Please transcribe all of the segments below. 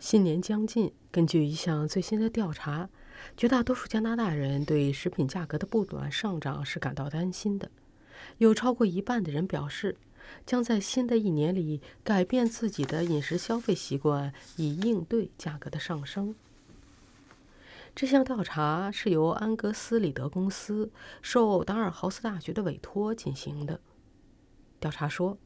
新年将近，根据一项最新的调查，绝大多数加拿大人对食品价格的不断上涨是感到担心的。有超过一半的人表示，将在新的一年里改变自己的饮食消费习惯，以应对价格的上升。这项调查是由安格斯里德公司受达尔豪斯大学的委托进行的。调查说，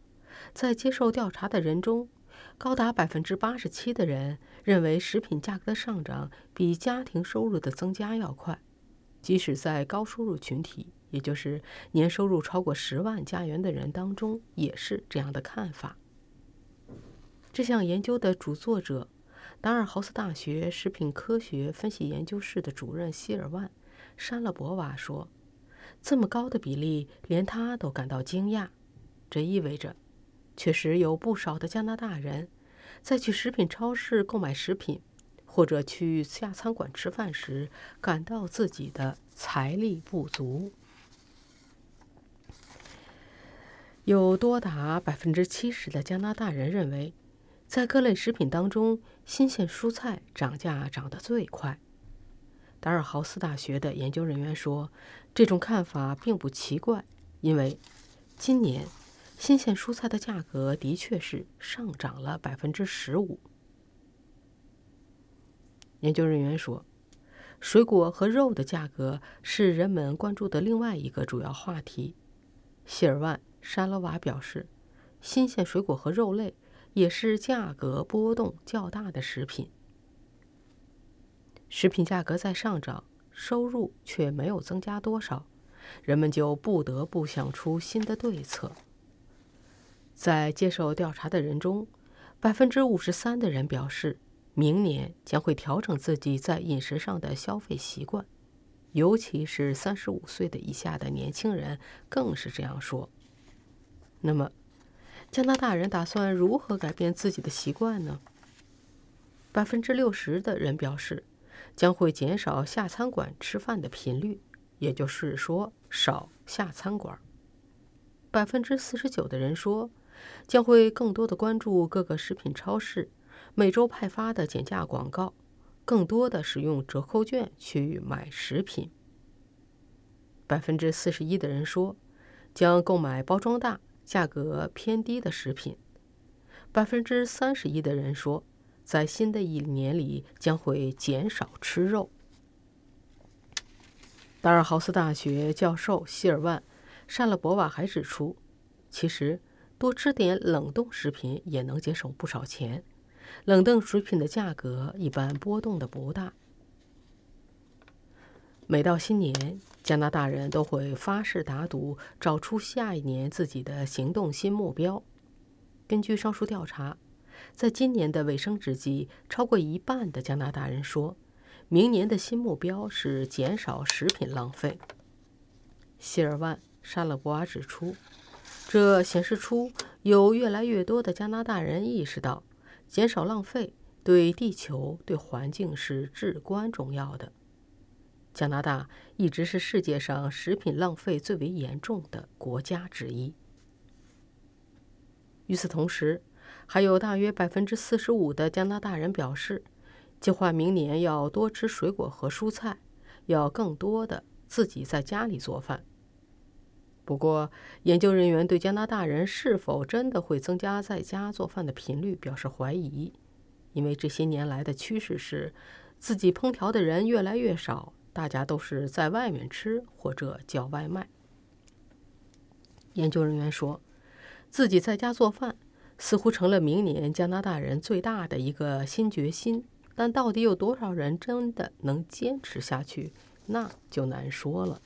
在接受调查的人中，高达百分之八十七的人认为食品价格的上涨比家庭收入的增加要快，即使在高收入群体，也就是年收入超过十万加元的人当中，也是这样的看法。这项研究的主作者。达尔豪斯大学食品科学分析研究室的主任希尔万·山勒博瓦说：“这么高的比例，连他都感到惊讶。这意味着，确实有不少的加拿大人，在去食品超市购买食品，或者去下餐馆吃饭时，感到自己的财力不足。有多达百分之七十的加拿大人认为。”在各类食品当中，新鲜蔬菜涨价涨得最快。达尔豪斯大学的研究人员说，这种看法并不奇怪，因为今年新鲜蔬菜的价格的确是上涨了百分之十五。研究人员说，水果和肉的价格是人们关注的另外一个主要话题。希尔万·沙勒瓦表示，新鲜水果和肉类。也是价格波动较大的食品。食品价格在上涨，收入却没有增加多少，人们就不得不想出新的对策。在接受调查的人中，百分之五十三的人表示，明年将会调整自己在饮食上的消费习惯，尤其是三十五岁的以下的年轻人更是这样说。那么？加拿大人打算如何改变自己的习惯呢？百分之六十的人表示将会减少下餐馆吃饭的频率，也就是说少下餐馆。百分之四十九的人说将会更多的关注各个食品超市每周派发的减价广告，更多的使用折扣券去买食品。百分之四十一的人说将购买包装大。价格偏低的食品，百分之三十一的人说，在新的一年里将会减少吃肉。达尔豪斯大学教授希尔万·沙勒博瓦还指出，其实多吃点冷冻食品也能节省不少钱。冷冻食品的价格一般波动的不大。每到新年，加拿大人都会发誓打赌，找出下一年自己的行动新目标。根据上述调查，在今年的尾声之际，超过一半的加拿大人说，明年的新目标是减少食品浪费。希尔万·沙勒博瓦指出，这显示出有越来越多的加拿大人意识到，减少浪费对地球、对环境是至关重要的。加拿大一直是世界上食品浪费最为严重的国家之一。与此同时，还有大约百分之四十五的加拿大人表示，计划明年要多吃水果和蔬菜，要更多的自己在家里做饭。不过，研究人员对加拿大人是否真的会增加在家做饭的频率表示怀疑，因为这些年来的趋势是，自己烹调的人越来越少。大家都是在外面吃或者叫外卖。研究人员说，自己在家做饭似乎成了明年加拿大人最大的一个新决心，但到底有多少人真的能坚持下去，那就难说了。